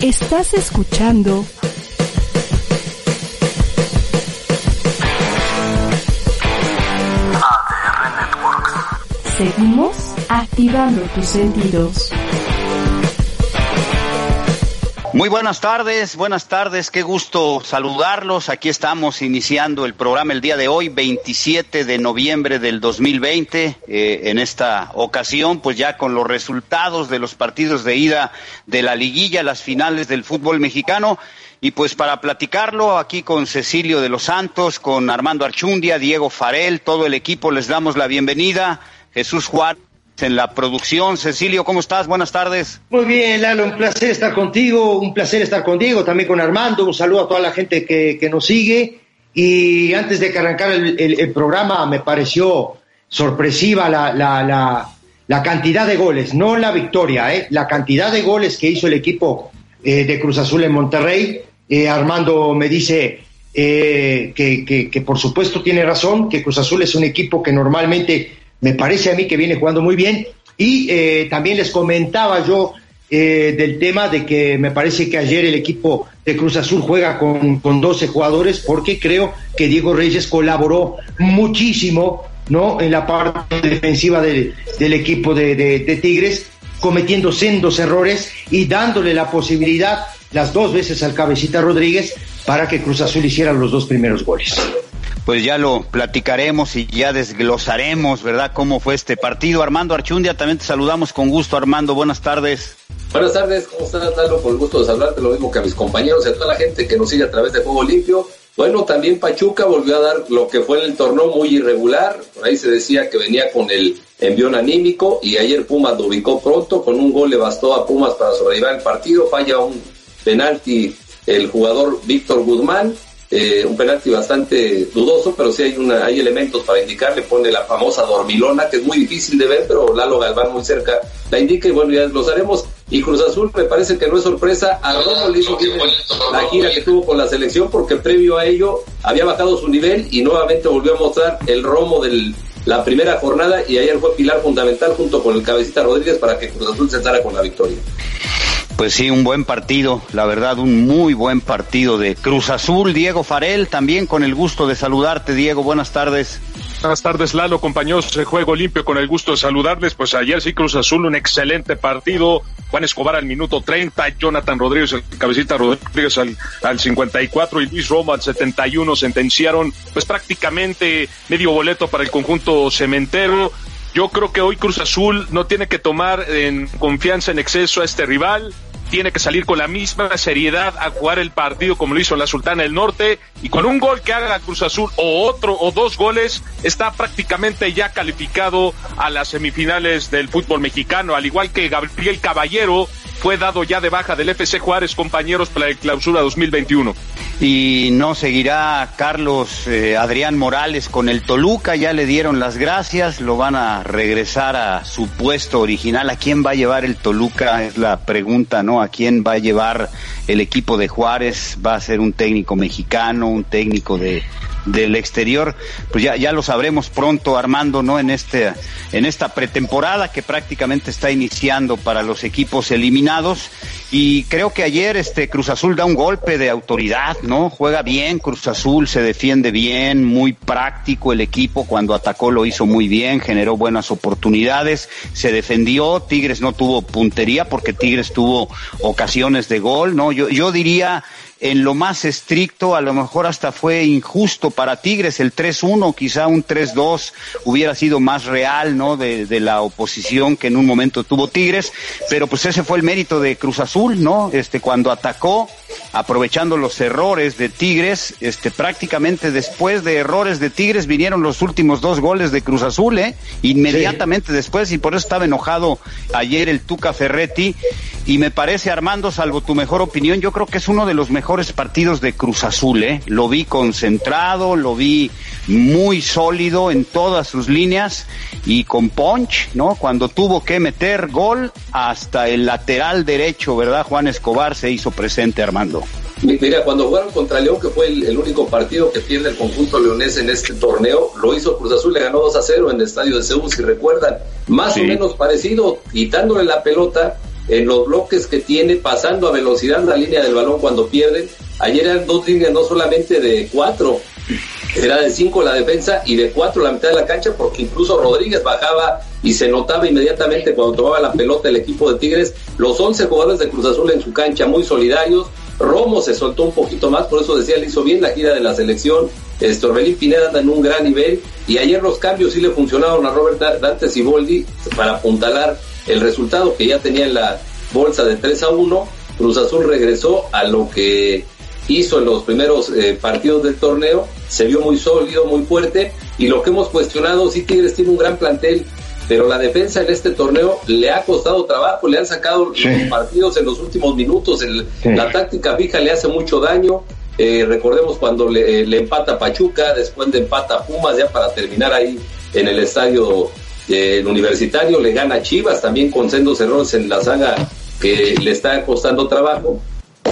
Estás escuchando ADR Networks. Seguimos activando tus sentidos. Muy buenas tardes, buenas tardes, qué gusto saludarlos. Aquí estamos iniciando el programa el día de hoy, 27 de noviembre del 2020. Eh, en esta ocasión, pues ya con los resultados de los partidos de ida de la liguilla, las finales del fútbol mexicano. Y pues para platicarlo aquí con Cecilio de los Santos, con Armando Archundia, Diego Farel, todo el equipo, les damos la bienvenida. Jesús Juárez en la producción. Cecilio, ¿cómo estás? Buenas tardes. Muy bien, Lalo, un placer estar contigo, un placer estar con Diego, también con Armando, un saludo a toda la gente que, que nos sigue. Y antes de que arrancar el, el, programa, me pareció sorpresiva la, la, la, cantidad de goles, no la victoria, ¿eh? la cantidad de goles que hizo el equipo eh, de Cruz Azul en Monterrey. Eh, Armando me dice eh, que, que por supuesto tiene razón, que Cruz Azul es un equipo que normalmente me parece a mí que viene jugando muy bien. Y eh, también les comentaba yo eh, del tema de que me parece que ayer el equipo de Cruz Azul juega con, con 12 jugadores porque creo que Diego Reyes colaboró muchísimo ¿no? en la parte defensiva del, del equipo de, de, de Tigres, cometiendo sendos errores y dándole la posibilidad las dos veces al cabecita Rodríguez para que Cruz Azul hiciera los dos primeros goles pues ya lo platicaremos y ya desglosaremos, ¿verdad?, cómo fue este partido. Armando Archundia, también te saludamos con gusto, Armando, buenas tardes. Buenas tardes, ¿cómo estás, Lalo? Por el gusto de saludarte, lo mismo que a mis compañeros y a toda la gente que nos sigue a través de Juego Limpio. Bueno, también Pachuca volvió a dar lo que fue el torneo muy irregular, por ahí se decía que venía con el envión anímico y ayer Pumas lo ubicó pronto, con un gol le bastó a Pumas para sobrevivir el partido, falla un penalti el jugador Víctor Guzmán, eh, un penalti bastante dudoso, pero sí hay una, hay elementos para indicarle, pone la famosa dormilona, que es muy difícil de ver, pero Lalo Galván muy cerca la indica y bueno, ya los haremos. Y Cruz Azul me parece que no es sorpresa, a Romo le hizo la gira que tuvo con la selección, porque previo a ello había bajado su nivel y nuevamente volvió a mostrar el Romo del la primera jornada y ayer fue pilar fundamental junto con el cabecita Rodríguez para que Cruz Azul se con la victoria. Pues sí, un buen partido, la verdad, un muy buen partido de Cruz Azul. Diego Farel, también con el gusto de saludarte, Diego, buenas tardes. Buenas tardes, Lalo, compañeros de Juego Limpio, con el gusto de saludarles. Pues ayer sí, Cruz Azul, un excelente partido. Juan Escobar al minuto 30, Jonathan Rodríguez, el cabecita Rodríguez al, al 54 y Luis Roma al 71 sentenciaron pues prácticamente medio boleto para el conjunto cementero. Yo creo que hoy Cruz Azul no tiene que tomar en confianza en exceso a este rival tiene que salir con la misma seriedad a jugar el partido como lo hizo la Sultana del Norte y con un gol que haga la Cruz Azul o otro o dos goles está prácticamente ya calificado a las semifinales del fútbol mexicano, al igual que Gabriel Caballero fue dado ya de baja del FC Juárez, compañeros, para la clausura 2021. Y no seguirá Carlos eh, Adrián Morales con el Toluca, ya le dieron las gracias, lo van a regresar a su puesto original. ¿A quién va a llevar el Toluca? Es la pregunta, ¿no? ¿A quién va a llevar el equipo de Juárez? ¿Va a ser un técnico mexicano, un técnico de, del exterior, pues ya, ya lo sabremos pronto, Armando, ¿no? En este, en esta pretemporada que prácticamente está iniciando para los equipos eliminados. Y creo que ayer este Cruz Azul da un golpe de autoridad, ¿no? Juega bien, Cruz Azul se defiende bien, muy práctico el equipo, cuando atacó lo hizo muy bien, generó buenas oportunidades, se defendió, Tigres no tuvo puntería porque Tigres tuvo ocasiones de gol, ¿no? Yo, yo diría en lo más estricto, a lo mejor hasta fue injusto para Tigres el 3-1, quizá un 3-2 hubiera sido más real, ¿no? De, la oposición que en un momento tuvo Tigres, pero pues ese fue el mérito de Cruz Azul, ¿no? Este, cuando atacó, aprovechando los errores de Tigres, este, prácticamente después de errores de Tigres vinieron los últimos dos goles de Cruz Azul, ¿eh? Inmediatamente después, y por eso estaba enojado ayer el Tuca Ferretti, y me parece, Armando, salvo tu mejor opinión, yo creo que es uno de los mejores partidos de Cruz Azul, ¿eh? Lo vi concentrado, lo vi muy sólido en todas sus líneas y con punch, ¿no? Cuando tuvo que meter gol, hasta el lateral derecho, ¿verdad? Juan Escobar se hizo presente, Armando. Mira, cuando jugaron contra León, que fue el, único partido que pierde el conjunto leonés en este torneo, lo hizo Cruz Azul, le ganó 2 a 0 en el estadio de Seúl, si recuerdan, más o menos parecido, quitándole la pelota en los bloques que tiene, pasando a velocidad la línea del balón cuando pierden. Ayer eran dos líneas, no solamente de cuatro, era de cinco la defensa y de cuatro la mitad de la cancha, porque incluso Rodríguez bajaba y se notaba inmediatamente cuando tomaba la pelota el equipo de Tigres, los 11 jugadores de Cruz Azul en su cancha, muy solidarios. Romo se soltó un poquito más, por eso decía, le hizo bien la gira de la selección. Este, Orbelín Pineda anda en un gran nivel y ayer los cambios sí le funcionaron a Robert Dante Siboldi para apuntalar el resultado que ya tenía en la bolsa de 3 a 1. Cruz Azul regresó a lo que hizo en los primeros eh, partidos del torneo, se vio muy sólido, muy fuerte, y lo que hemos cuestionado, sí Tigres tiene un gran plantel, pero la defensa en este torneo le ha costado trabajo, le han sacado los partidos en los últimos minutos, la táctica fija le hace mucho daño, eh, recordemos cuando le, le, empata Pachuca, después de empata Pumas, ya para terminar ahí en el estadio eh, universitario, le gana Chivas también con sendos errores en la saga que le está costando trabajo.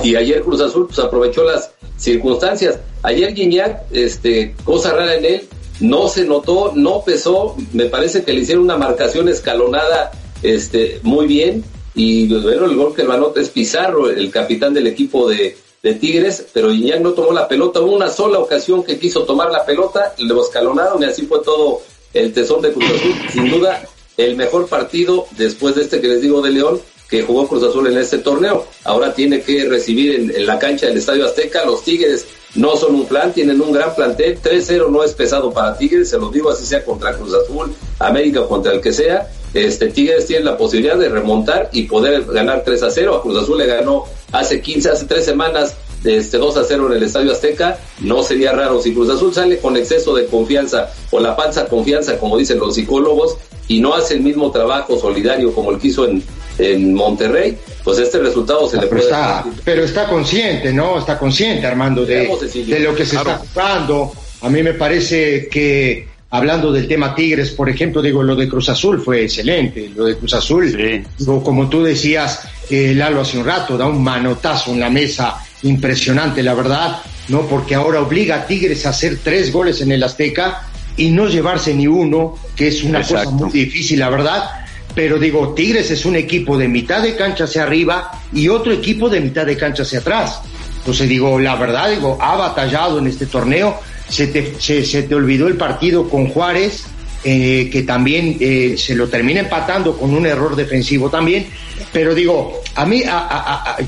Y ayer Cruz Azul pues aprovechó las circunstancias. Ayer Guiñac, este, cosa rara en él, no se notó, no pesó, me parece que le hicieron una marcación escalonada este, muy bien. Y bueno, el gol que lo anota es Pizarro, el capitán del equipo de, de Tigres, pero Guiñac no tomó la pelota, hubo una sola ocasión que quiso tomar la pelota, lo escalonaron y así fue todo el tesón de Cruz Azul, sin duda el mejor partido después de este que les digo de León que jugó Cruz Azul en este torneo. Ahora tiene que recibir en, la cancha del Estadio Azteca. Los Tigres no son un plan, tienen un gran plantel. 3-0 no es pesado para Tigres, se lo digo así sea contra Cruz Azul, América contra el que sea. Este Tigres tiene la posibilidad de remontar y poder ganar 3 0. A Cruz Azul le ganó hace 15, hace 3 semanas este 2 a 0 en el Estadio Azteca, no sería raro si Cruz Azul sale con exceso de confianza o la falsa confianza, como dicen los psicólogos, y no hace el mismo trabajo solidario como el que hizo en, en Monterrey, pues este resultado se le puede... Está, pero está consciente, ¿no? Está consciente, Armando, de, de lo que se está jugando. A mí me parece que, hablando del tema Tigres, por ejemplo, digo, lo de Cruz Azul fue excelente. Lo de Cruz Azul, digo, como tú decías, eh, Lalo, hace un rato, da un manotazo en la mesa impresionante, la verdad, ¿no? Porque ahora obliga a Tigres a hacer tres goles en el Azteca y no llevarse ni uno, que es una cosa muy difícil, la verdad pero digo, Tigres es un equipo de mitad de cancha hacia arriba y otro equipo de mitad de cancha hacia atrás. Entonces digo, la verdad, digo, ha batallado en este torneo, se te, se, te olvidó el partido con Juárez, eh, que también eh, se lo termina empatando con un error defensivo también, pero digo, a mí,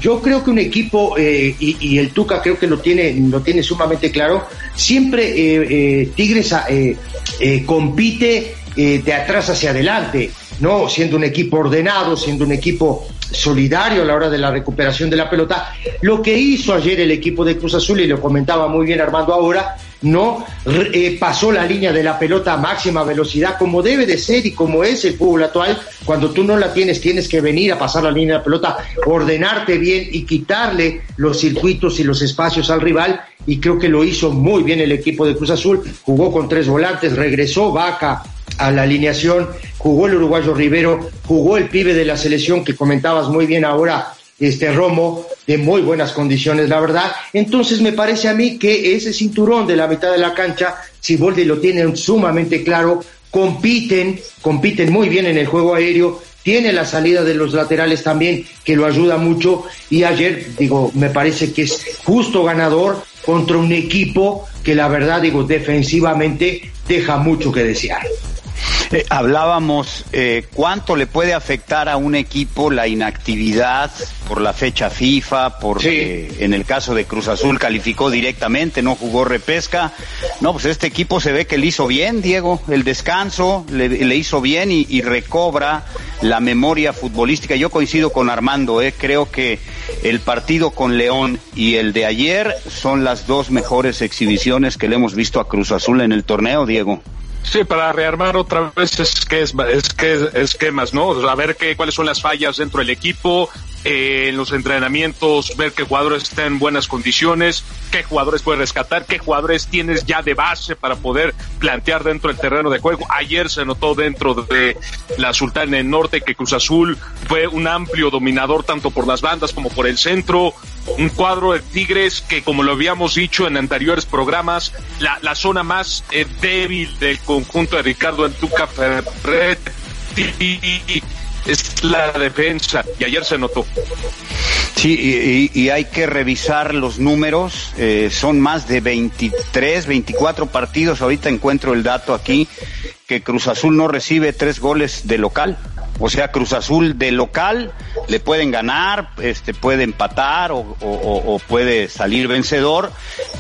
yo creo que un equipo, eh, y, el Tuca creo que lo tiene, lo tiene sumamente claro, siempre Tigres compite de atrás hacia adelante. ¿no? Siendo un equipo ordenado, siendo un equipo solidario a la hora de la recuperación de la pelota. Lo que hizo ayer el equipo de Cruz Azul, y lo comentaba muy bien Armando ahora, no eh, pasó la línea de la pelota a máxima velocidad como debe de ser y como es el fútbol actual. Cuando tú no la tienes, tienes que venir a pasar la línea de la pelota, ordenarte bien y quitarle los circuitos y los espacios al rival. Y creo que lo hizo muy bien el equipo de Cruz Azul. Jugó con tres volantes, regresó Vaca a la alineación, jugó el uruguayo Rivero, jugó el pibe de la selección que comentabas muy bien ahora, este Romo, de muy buenas condiciones, la verdad. Entonces me parece a mí que ese cinturón de la mitad de la cancha, Siboldi lo tiene sumamente claro, compiten, compiten muy bien en el juego aéreo, tiene la salida de los laterales también, que lo ayuda mucho, y ayer, digo, me parece que es justo ganador contra un equipo que la verdad, digo, defensivamente deja mucho que desear. Eh, hablábamos eh, cuánto le puede afectar a un equipo la inactividad por la fecha FIFA, porque en el caso de Cruz Azul calificó directamente, no jugó repesca. No, pues este equipo se ve que le hizo bien, Diego, el descanso le, hizo bien y, recobra la memoria futbolística. Yo coincido con Armando, eh, creo que el partido con León y el de ayer son las dos mejores exhibiciones que le hemos visto a Cruz Azul en el torneo, Diego. Sí, para rearmar otra vez es que es, es que esquemas, ¿no? A ver qué, cuáles son las fallas dentro del equipo, en los entrenamientos, ver qué jugadores están en buenas condiciones, qué jugadores puedes rescatar, qué jugadores tienes ya de base para poder plantear dentro del terreno de juego. Ayer se notó dentro de la Sultana del Norte que Cruz Azul fue un amplio dominador tanto por las bandas como por el centro, un cuadro de Tigres que, como lo habíamos dicho en anteriores programas, la, la zona más eh, débil del conjunto de Ricardo Antuca Ferretti es la defensa y ayer se notó. Sí, y, hay que revisar los números. Eh, son más de 23, 24 partidos. Ahorita encuentro el dato aquí que Cruz Azul no recibe tres goles de local. O sea, Cruz Azul de local le pueden ganar, este puede empatar o, puede salir vencedor,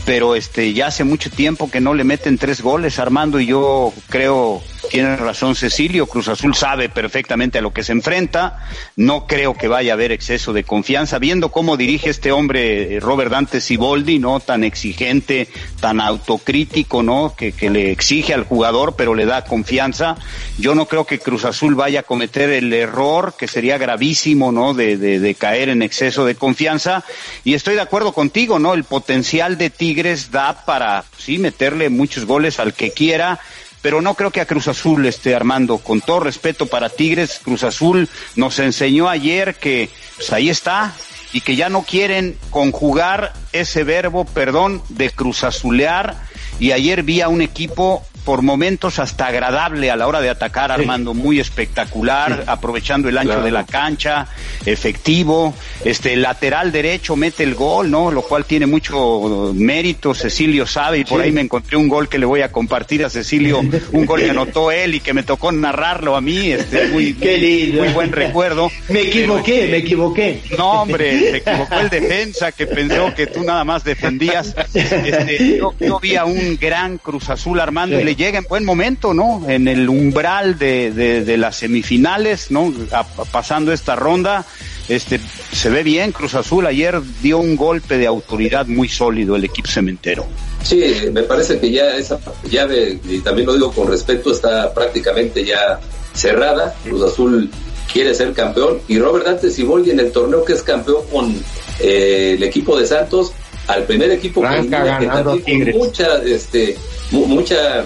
pero este ya hace mucho tiempo que no le meten tres goles, Armando, y yo creo tiene razón Cecilio, Cruz Azul sabe perfectamente a lo que se enfrenta, no creo que vaya a haber exceso de confianza, viendo cómo dirige este hombre eh, Robert Dante Siboldi, ¿no? Tan exigente, tan autocrítico, ¿no? Que, que le exige al jugador, pero le da confianza. Yo no creo que Cruz Azul vaya a cometer el error, que sería gravísimo, ¿no? De, caer en exceso de confianza. Y estoy de acuerdo contigo, ¿no? El potencial de Tigres da para, sí, meterle muchos goles al que quiera pero no creo que a Cruz Azul esté armando. Con todo respeto para Tigres, Cruz Azul nos enseñó ayer que pues ahí está y que ya no quieren conjugar ese verbo, perdón, de cruzazulear. Y ayer vi a un equipo por momentos hasta agradable a la hora de atacar, Armando, muy espectacular, aprovechando el ancho Claro. de la cancha, efectivo, este lateral derecho mete el gol, ¿no? Lo cual tiene mucho mérito, Cecilio sabe, y por ahí me encontré un gol que le voy a compartir a Cecilio, un gol que anotó él y que me tocó narrarlo a mí, este muy, Qué lindo. muy buen recuerdo. Me equivoqué, me equivoqué. No, hombre, se equivocó el defensa que pensó que tú nada más defendías. Este, yo, yo vi a un gran Cruz Azul Armando y le llega en buen momento, ¿no? En el umbral de, de, de las semifinales, ¿no? A- pasando esta ronda, este, se ve bien Cruz Azul. Ayer dio un golpe de autoridad muy sólido el equipo cementero. Sí, me parece que ya esa llave, y también lo digo con respeto, está prácticamente ya cerrada. Cruz Azul quiere ser campeón y Robert Dante Siboldi en el torneo que es campeón con eh, el equipo de Santos, al primer equipo elimina, que ganando también con mucha, este, mu- mucha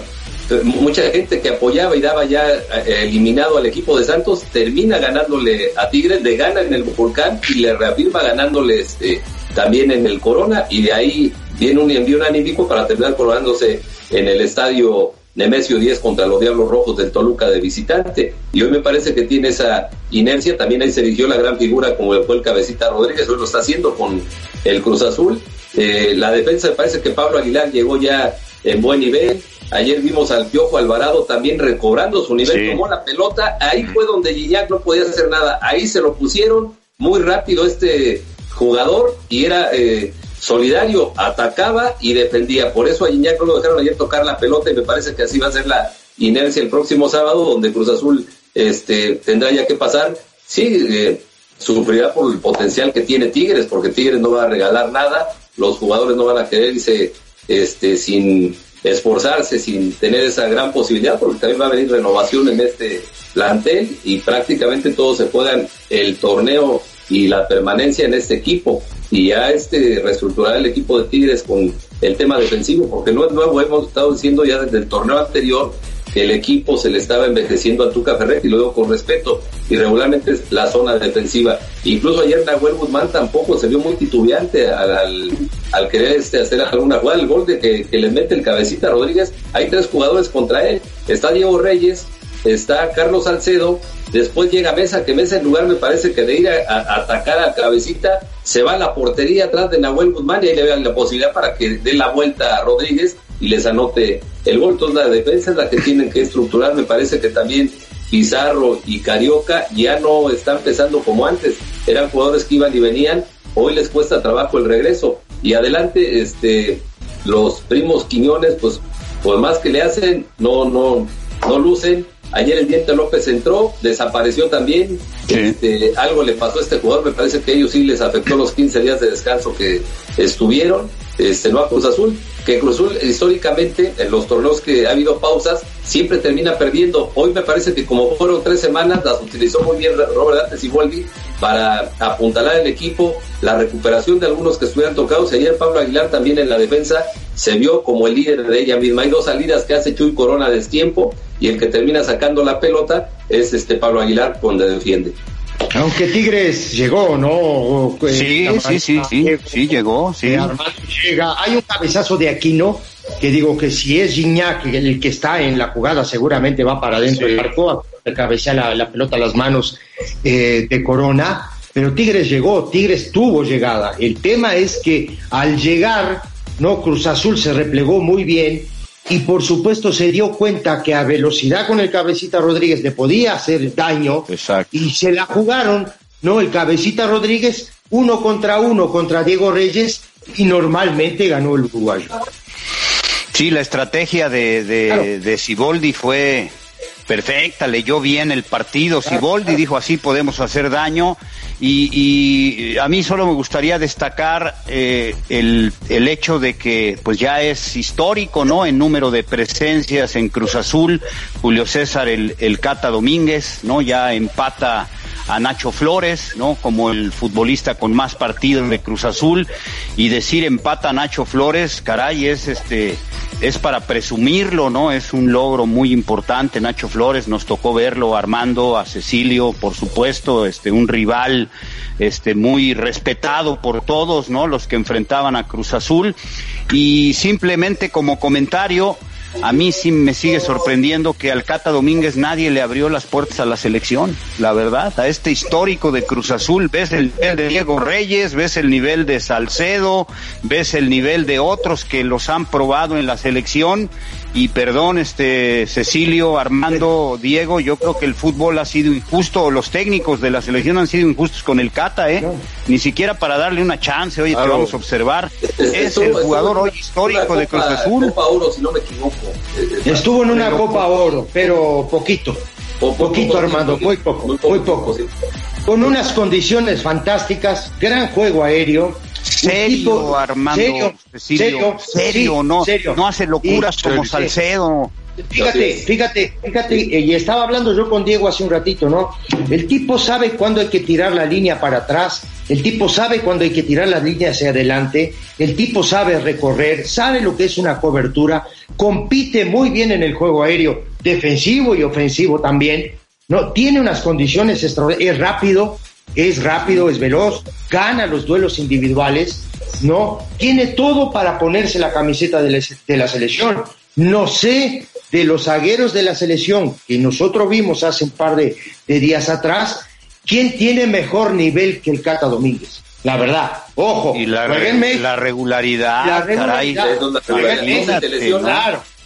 mucha gente que apoyaba y daba ya eh, eliminado al equipo de Santos termina ganándole a Tigres, le gana en el Volcán y le reafirma ganándole este, también en el Corona y de ahí viene un envío anímico para terminar coronándose en el estadio Nemesio 10 contra los Diablos Rojos del Toluca de visitante. Y hoy me parece que tiene esa inercia. También ahí se eligió la gran figura como fue el Cabecita Rodríguez. Hoy lo está haciendo con el Cruz Azul. Eh, la defensa me parece que Pablo Aguilar llegó ya en buen nivel. Ayer vimos al Piojo Alvarado también recobrando su nivel, Sí. tomó la pelota, ahí fue donde Gignac no podía hacer nada, ahí se lo pusieron muy rápido este jugador y era eh, solidario, atacaba y defendía, por eso a Gignac no lo dejaron ayer tocar la pelota y me parece que así va a ser la inercia el próximo sábado, donde Cruz Azul este, tendrá ya que pasar, sí, eh, sufrirá por el potencial que tiene Tigres, porque Tigres no va a regalar nada, los jugadores no van a querer irse este, sin esforzarse, sin tener esa gran posibilidad, porque también va a venir renovación en este plantel y prácticamente todos se juegan el torneo y la permanencia en este equipo. Y ya este reestructurar el equipo de Tigres con el tema defensivo, porque no es nuevo, hemos estado diciendo ya desde el torneo anterior el equipo se le estaba envejeciendo a Tuca Ferretti, lo digo con respeto, y regularmente es la zona defensiva. Incluso ayer Nahuel Guzmán tampoco se vio muy titubeante al, al, al querer este, hacer alguna jugada. El gol de que, que le mete el cabecita Rodríguez, hay tres jugadores contra él. Está Diego Reyes, está Carlos Salcedo, después llega Mesa, que Mesa en lugar me parece que de ir a, a atacar a cabecita, se va a la portería atrás de Nahuel Guzmán y ahí le vean la posibilidad para que dé la vuelta a Rodríguez y les anote el gol. Entonces la defensa es la que tienen que estructurar. Me parece que también Pizarro y Carioca ya no están pesando como antes. Eran jugadores que iban y venían. Hoy les cuesta trabajo el regreso. Y adelante, este, los primos Quiñones, pues, por más que le hacen, no, no, no lucen. Ayer el Diente López entró, desapareció también. Sí. Este, algo le pasó a este jugador, me parece que a ellos sí les afectó los 15 días de descanso que estuvieron. Este, no a Cruz Azul, que Cruz Azul históricamente en los torneos que ha habido pausas siempre termina perdiendo. Hoy me parece que como fueron tres semanas las utilizó muy bien Robert Dantes y Volvi para apuntalar el equipo, la recuperación de algunos que estuvieran tocados. Ayer Pablo Aguilar también en la defensa se vio como el líder de ella misma. Hay dos salidas que hace Chuy Corona a destiempo y el que termina sacando la pelota es este Pablo Aguilar donde defiende. Aunque Tigres llegó, ¿no? Sí, sí, sí, sí, sí, llegó, sí. llega. Hay un cabezazo de Aquino que digo que si es Gignac el que está en la jugada, seguramente va para adentro del arco, cabecea la, la, pelota a las manos eh, de Corona. Pero Tigres llegó, Tigres tuvo llegada. El tema es que al llegar, no Cruz Azul se replegó muy bien y por supuesto se dio cuenta que a velocidad con el cabecita Rodríguez le podía hacer daño y se la jugaron, ¿no? El cabecita Rodríguez uno contra uno contra Diego Reyes y normalmente ganó el uruguayo. Sí, la estrategia de, de, de Ciboldi fue perfecta, leyó bien el partido. Siboldi dijo así podemos hacer daño. Y, a mí solo me gustaría destacar eh, el, el, hecho de que pues ya es histórico, ¿no? En número de presencias en Cruz Azul, Julio César el, el Cata Domínguez, ¿no? Ya empata a Nacho Flores, ¿no? Como el futbolista con más partidos de Cruz Azul y decir empata a Nacho Flores, caray, es este es para presumirlo, ¿no? Es un logro muy importante. Nacho Flores nos tocó verlo armando a Cecilio, por supuesto, este un rival este muy respetado por todos, ¿no? Los que enfrentaban a Cruz Azul y simplemente como comentario a mí sí me sigue sorprendiendo que al Cata Domínguez nadie le abrió las puertas a la selección, la verdad, a este histórico de Cruz Azul, ves el nivel de Diego Reyes, ves el nivel de Salcedo, ves el nivel de otros que los han probado en la selección y perdón, este Cecilio, Armando, Diego, yo creo que el fútbol ha sido injusto, los técnicos de la selección han sido injustos con el Cata, ¿eh? Ni siquiera para darle una chance, oye, te vamos a observar. Es, el jugador hoy histórico de Cruz Azul. Copa Oro, si no me equivoco. Estuvo en una Copa Oro, pero poquito. poquito, Armando, muy poco, muy poco. Con unas condiciones fantásticas, gran juego aéreo Serio, Armando. Serio, serio, serio, no, no hace locuras como Salcedo. Fíjate, fíjate, fíjate, y estaba hablando yo con Diego hace un ratito, ¿no? El tipo sabe cuándo hay que tirar la línea para atrás, el tipo sabe cuándo hay que tirar la línea hacia adelante, el tipo sabe recorrer, sabe lo que es una cobertura, compite muy bien en el juego aéreo, defensivo y ofensivo también, ¿no? Tiene unas condiciones extraordinarias, es rápido, es rápido, es veloz, gana los duelos individuales, ¿no? Tiene todo para ponerse la camiseta de la, selección. No sé de los zagueros de la selección que nosotros vimos hace un par de, días atrás, ¿quién tiene mejor nivel que el Cata Domínguez? La verdad, ojo, y la, la regularidad, la regularidad,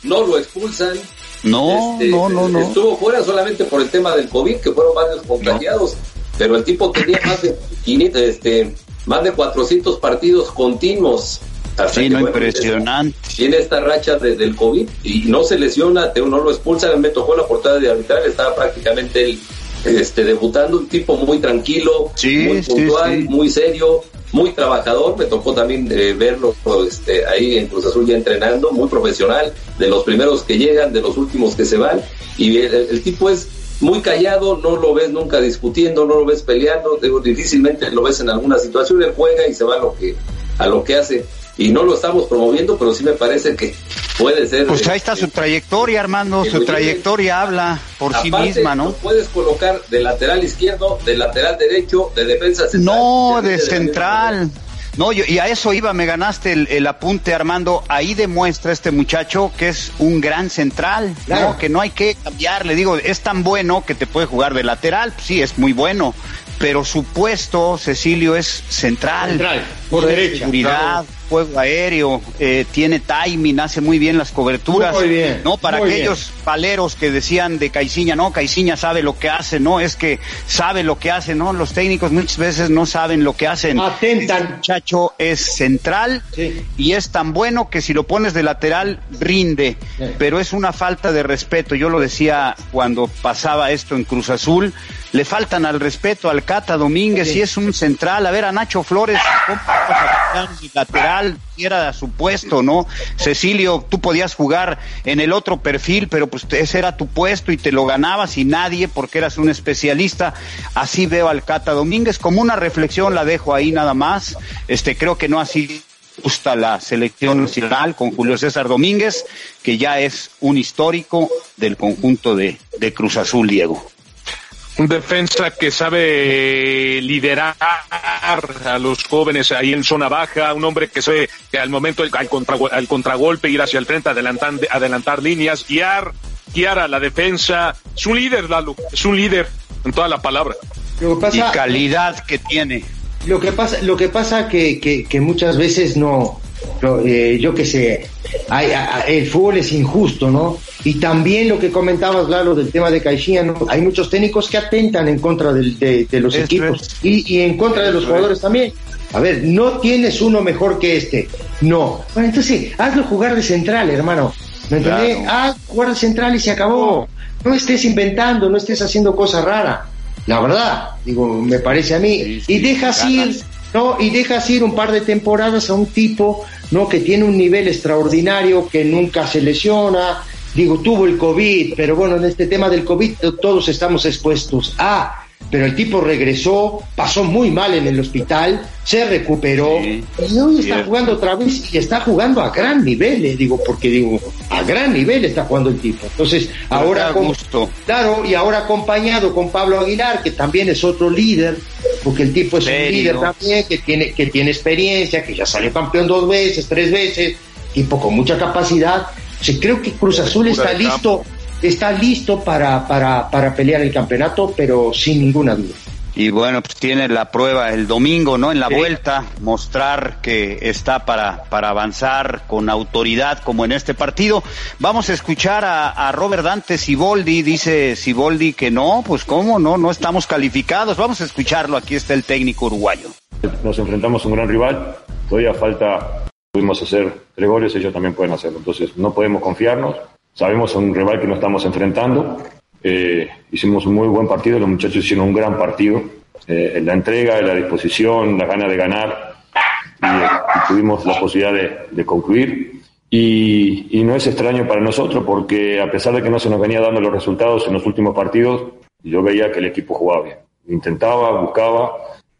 no lo expulsan. No, este, no, no, no. Estuvo fuera solamente por el tema del COVID, que fueron varios contagiados pero el tipo tenía más de 500, este, más de 400 partidos continuos. sí, no, impresionante. Tiene esta racha desde el COVID y no se lesiona, no lo expulsan, me tocó la portada de arbitral, estaba prácticamente él este, debutando, un tipo muy tranquilo, muy puntual, muy serio, muy trabajador, me tocó también eh, verlo este, ahí en Cruz Azul ya entrenando, muy profesional, de los primeros que llegan, de los últimos que se van, y el tipo es muy callado, no lo ves nunca discutiendo, no lo ves peleando, difícilmente lo ves en alguna situación, él juega y se va a lo que, a lo que hace. Y no lo estamos promoviendo, pero sí me parece que puede ser. Pues ahí está su trayectoria, Armando, su trayectoria habla por sí misma, ¿no? Puedes colocar de lateral izquierdo, de lateral derecho, de defensa central. No, de, central. No, y a eso iba, me ganaste el, apunte, Armando. Ahí demuestra este muchacho que es un gran central, que no hay que cambiar. Le digo, es tan bueno que te puede jugar de lateral, sí, es muy bueno, pero su puesto, Cecilio, es central. Central, por derecha. Seguridad, juego aéreo, eh, tiene timing, hace muy bien las coberturas. Muy bien. No, para aquellos paleros que decían de Caiciña, no, Caiciña sabe lo que hace, no, es que sabe lo que hace, no, los técnicos muchas veces no saben lo que hacen. Atentan. Este muchacho es central y es tan bueno que si lo pones de lateral rinde, pero es una falta de respeto. Yo lo decía cuando pasaba esto en Cruz Azul, le faltan al respeto al Cata Domínguez y es un central. A ver, a Nacho Flores, lateral, era su puesto, ¿no? Cecilio, tú podías jugar en el otro perfil, pero pues ese era tu puesto y te lo ganabas y nadie porque eras un especialista. Así veo al Cata Domínguez como una reflexión, la dejo ahí nada más. Este, creo que no así gusta la selección nacional con Julio César Domínguez, que ya es un histórico del conjunto de, de Cruz Azul, Diego un defensa que sabe liderar a los jóvenes ahí en zona baja, un hombre que sabe que al momento al, contra, al contragolpe ir hacia el frente, adelantar, adelantar líneas, guiar, guiar a la defensa. Es un líder, Lalo, es un líder en toda la palabra. y calidad que tiene. Lo que pasa, lo que pasa que, que, que muchas veces no, eh, yo qué sé, hay, el fútbol es injusto, ¿no? Y también lo que comentabas, Lalo, del tema de Caixinha, ¿no? Hay muchos técnicos que atentan en contra de, los equipos y, y, en contra de los jugadores también. A ver, no tienes uno mejor que este. No. Bueno, entonces, hazlo jugar de central, hermano. ¿Me entendés? Haz jugar de central y se acabó. No estés inventando, no estés haciendo cosas raras. La verdad, digo, me parece a mí. y dejas ir ¿no? Y dejas ir un par de temporadas a un tipo, ¿no? Que tiene un nivel extraordinario, que nunca se lesiona, digo, tuvo el COVID, pero bueno, en este tema del COVID todos estamos expuestos a pero el tipo regresó, pasó muy mal en el hospital, se recuperó y hoy está jugando otra vez y está jugando a gran nivel, eh, digo, porque digo, a gran nivel está jugando el tipo. Entonces, ahora con, claro, y ahora acompañado con Pablo Aguilar, que también es otro líder, porque el tipo es un líder también, que tiene, que tiene experiencia, que ya salió campeón dos veces, tres veces, tipo con mucha capacidad. O creo que Cruz Azul está listo está listo para, para, para pelear el campeonato, pero sin ninguna duda. Y bueno, pues tiene la prueba el domingo, ¿no? En la vuelta, mostrar que está para, para avanzar con autoridad como en este partido. Vamos a escuchar a, a Robert Dante Siboldi, dice Siboldi que no, pues cómo, no, no estamos calificados. Vamos a escucharlo, aquí está el técnico uruguayo. Nos enfrentamos a un gran rival, todavía falta, pudimos hacer tres goles, ellos también pueden hacerlo. Entonces no podemos confiarnos, Sabemos a un rival que nos estamos enfrentando. Eh, hicimos un muy buen partido, los muchachos hicieron un gran partido. Eh, la entrega, la disposición, la gana de ganar y, tuvimos la posibilidad de, concluir. Y, no es extraño para nosotros porque a pesar de que no se nos venía dando los resultados en los últimos partidos, yo veía que el equipo jugaba bien. Intentaba, buscaba,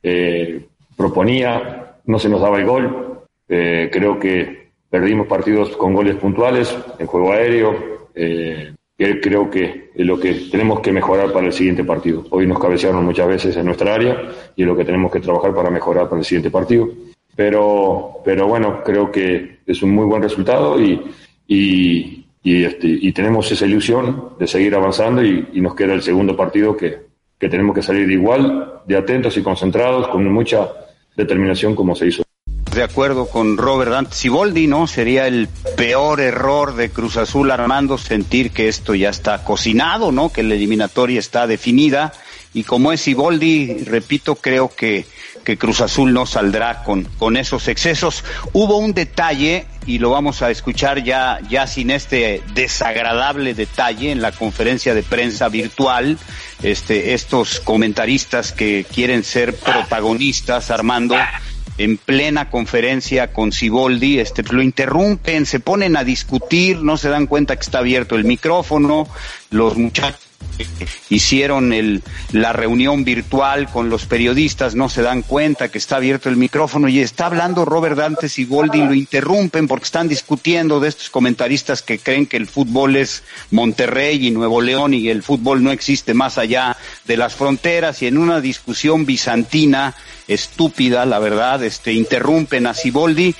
eh, proponía, no se nos daba el gol. creo que Perdimos partidos con goles puntuales en juego aéreo. Eh, que creo que es lo que tenemos que mejorar para el siguiente partido. Hoy nos cabecearon muchas veces en nuestra área y es lo que tenemos que trabajar para mejorar para el siguiente partido. Pero, pero bueno, creo que es un muy buen resultado y, y, y, este, y tenemos esa ilusión de seguir avanzando y, y nos queda el segundo partido que, que tenemos que salir igual, de atentos y concentrados, con mucha determinación como se hizo de acuerdo con Robert Dante Siboldi, ¿no? Sería el peor error de Cruz Azul Armando sentir que esto ya está cocinado, ¿no? Que la eliminatoria está definida. Y como es Siboldi, repito, creo que, que Cruz Azul no saldrá con, con esos excesos. Hubo un detalle, y lo vamos a escuchar ya, ya sin este desagradable detalle en la conferencia de prensa virtual, este, estos comentaristas que quieren ser protagonistas, Armando, en plena conferencia con Siboldi, este, lo interrumpen, se ponen a discutir, no se dan cuenta que está abierto el micrófono, los muchachos hicieron el, la reunión virtual con los periodistas, no se dan cuenta que está abierto el micrófono y está hablando Robert Dante Siboldi, lo interrumpen porque están discutiendo de estos comentaristas que creen que el fútbol es Monterrey y Nuevo León y el fútbol no existe más allá de las fronteras y en una discusión bizantina estúpida, la verdad, este, interrumpen a Siboldi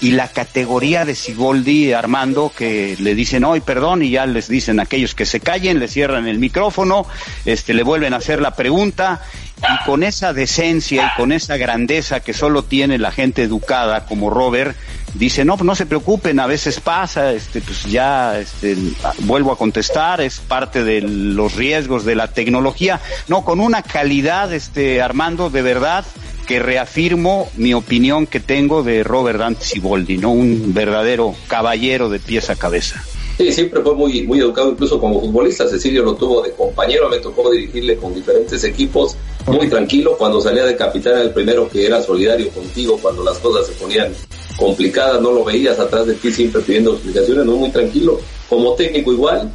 y la categoría de Siboldi, Armando, que le dicen, hoy perdón, y ya les dicen aquellos que se callen, le cierran el micrófono, este, le vuelven a hacer la pregunta, y con esa decencia y con esa grandeza que solo tiene la gente educada como Robert, dice, no, no se preocupen, a veces pasa, este, pues ya, este, vuelvo a contestar, es parte de los riesgos de la tecnología, no, con una calidad, este, Armando, de verdad, que reafirmo mi opinión que tengo de Robert Dante Siboldi, ¿no? Un verdadero caballero de pies a cabeza. Sí, siempre fue muy, muy educado, incluso como futbolista. Cecilio lo tuvo de compañero, me tocó dirigirle con diferentes equipos muy tranquilo. Cuando salía de capitán el primero que era solidario contigo cuando las cosas se ponían complicadas, no lo veías atrás de ti siempre pidiendo explicaciones, no muy tranquilo. Como técnico igual,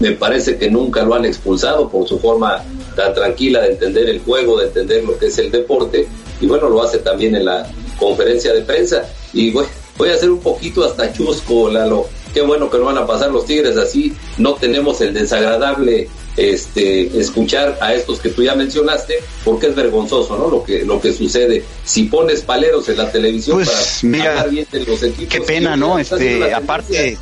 me parece que nunca lo han expulsado por su forma tan tranquila de entender el juego, de entender lo que es el deporte, y bueno, lo hace también en la conferencia de prensa. Y bueno, voy a hacer un poquito hasta chusco, Lalo. Qué bueno que no van a pasar los Tigres así, no tenemos el desagradable este, escuchar a estos que tú ya mencionaste, porque es vergonzoso, ¿no? Lo que, lo que sucede. Si pones paleros en la televisión pues, para hablar bien de los equipos. Qué pena, ¿no? Este, aparte.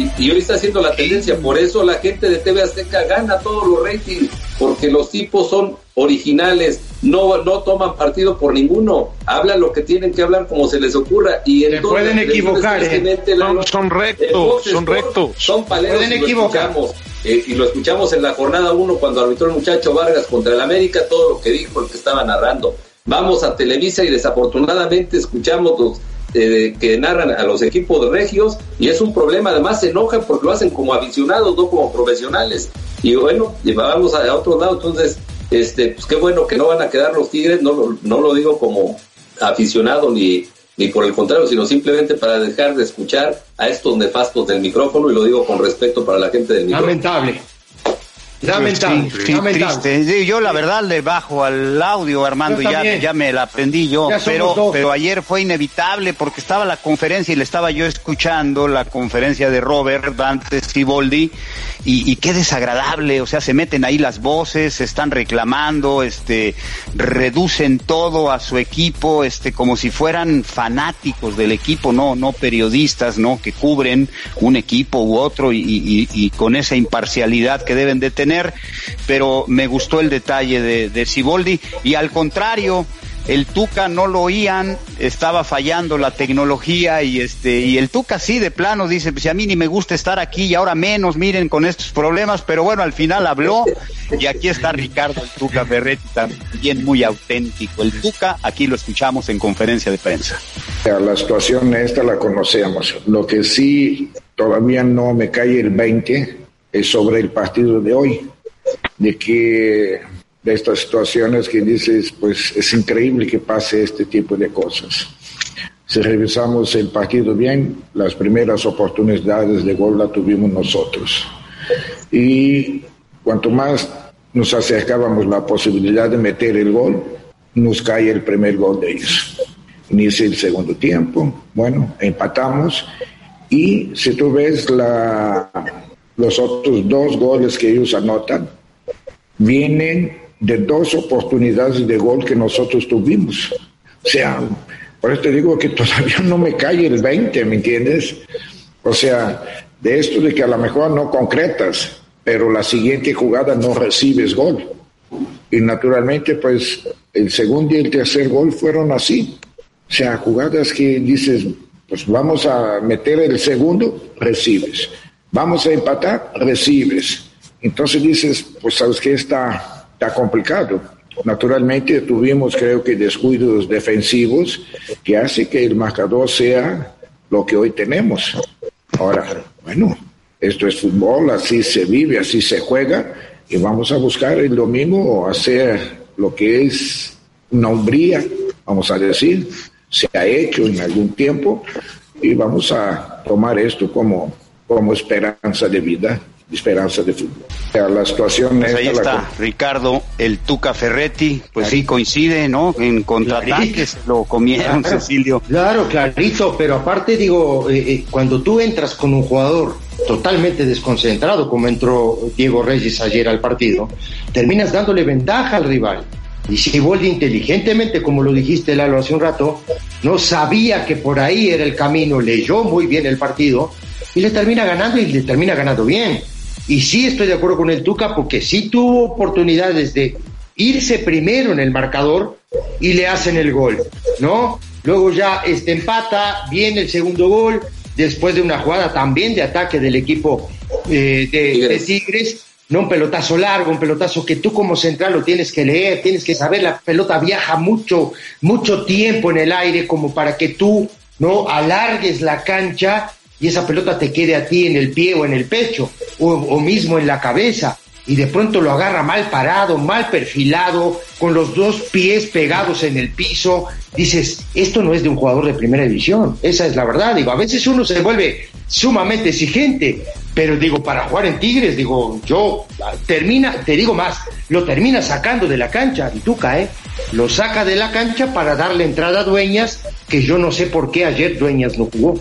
Y, y, hoy está haciendo la tendencia, por eso la gente de TV Azteca gana todos los ratings, porque los tipos son originales, no, no toman partido por ninguno, hablan lo que tienen que hablar como se les ocurra y se pueden equivocar, ¿eh? son, son rectos, son rectos, son paleros, pueden equivocar. Eh, y lo escuchamos en la jornada 1 cuando arbitró el muchacho Vargas contra el América, todo lo que dijo el que estaba narrando. Vamos a Televisa y desafortunadamente escuchamos los eh, que narran a los equipos regios y es un problema, además se enojan porque lo hacen como aficionados, no como profesionales. Y bueno, llevábamos a, otro lado, entonces, este, pues qué bueno que no van a quedar los Tigres, no, no lo digo como aficionado ni, ni por el contrario, sino simplemente para dejar de escuchar a estos nefastos del micrófono y lo digo con respeto para la gente del micrófono. Lamentable. Lamentable, sí, Triste. Yo la verdad le bajo al audio, Armando, ya, ya me la aprendí yo, pero, pero ayer fue inevitable porque estaba la conferencia y le estaba yo escuchando la conferencia de Robert Dante Siboldi y, y qué desagradable, o sea, se meten ahí las voces, se están reclamando, este, reducen todo a su equipo, este, como si fueran fanáticos del equipo, no, no periodistas, no, que cubren un equipo u otro y, y, y con esa imparcialidad que deben de tener pero me gustó el detalle de, de Ciboldi y al contrario, el Tuca no lo oían, estaba fallando la tecnología y este y el Tuca sí de plano dice, pues a mí ni me gusta estar aquí y ahora menos, miren con estos problemas, pero bueno, al final habló y aquí está Ricardo el Tuca Ferretti también muy auténtico. El Tuca aquí lo escuchamos en conferencia de prensa. La situación esta la conocemos. Lo que sí todavía no me cae el 20 sobre el partido de hoy, de que de estas situaciones que dices, pues es increíble que pase este tipo de cosas. Si revisamos el partido bien, las primeras oportunidades de gol la tuvimos nosotros. Y cuanto más nos acercábamos la posibilidad de meter el gol, nos cae el primer gol de ellos. Inicia el segundo tiempo, bueno, empatamos y si tú ves la, los otros dos goles que ellos anotan vienen de dos oportunidades de gol que nosotros tuvimos. O sea, por eso te digo que todavía no me cae el 20, ¿me entiendes? O sea, de esto de que a lo mejor no concretas, pero la siguiente jugada no recibes gol. Y naturalmente, pues el segundo y el tercer gol fueron así. O sea, jugadas que dices, pues vamos a meter el segundo, recibes vamos a empatar, recibes. Entonces dices, pues sabes que está, está complicado. Naturalmente tuvimos creo que descuidos defensivos que hace que el marcador sea lo que hoy tenemos. Ahora, bueno, esto es fútbol, así se vive, así se juega y vamos a buscar el domingo hacer lo que es una umbría, vamos a decir, se ha hecho en algún tiempo y vamos a tomar esto como como esperanza de vida, esperanza de fútbol. La situación pues ahí está Ricardo, el Tuca Ferretti, pues sí coincide, ¿no? En contraataques lo comieron, Cecilio. Claro, clarito, pero aparte digo, eh, eh, cuando tú entras con un jugador totalmente desconcentrado, como entró Diego Reyes ayer al partido, terminas dándole ventaja al rival. Y si vuelve inteligentemente, como lo dijiste Lalo hace un rato, no sabía que por ahí era el camino, leyó muy bien el partido y le termina ganando y le termina ganando bien. Y sí estoy de acuerdo con el Tuca porque sí tuvo oportunidades de irse primero en el marcador y le hacen el gol, ¿no? Luego ya este empata, viene el segundo gol, después de una jugada también de ataque del equipo eh, de, de, Tigres, no un pelotazo largo, un pelotazo que tú como central lo tienes que leer, tienes que saber, la pelota viaja mucho, mucho tiempo en el aire como para que tú no alargues la cancha y esa pelota te quede a ti en el pie o en el pecho o, mismo en la cabeza. y de pronto lo agarra mal parado, mal perfilado, con los dos pies pegados en el piso. Dices, esto no es de un jugador de primera división, esa es la verdad. Digo, a veces uno se vuelve sumamente exigente, pero digo, para jugar en Tigres, digo, yo termina, te digo más, lo termina sacando de la cancha, y tú cae, lo saca de la cancha para darle entrada a Dueñas, que yo no sé por qué ayer Dueñas no jugó.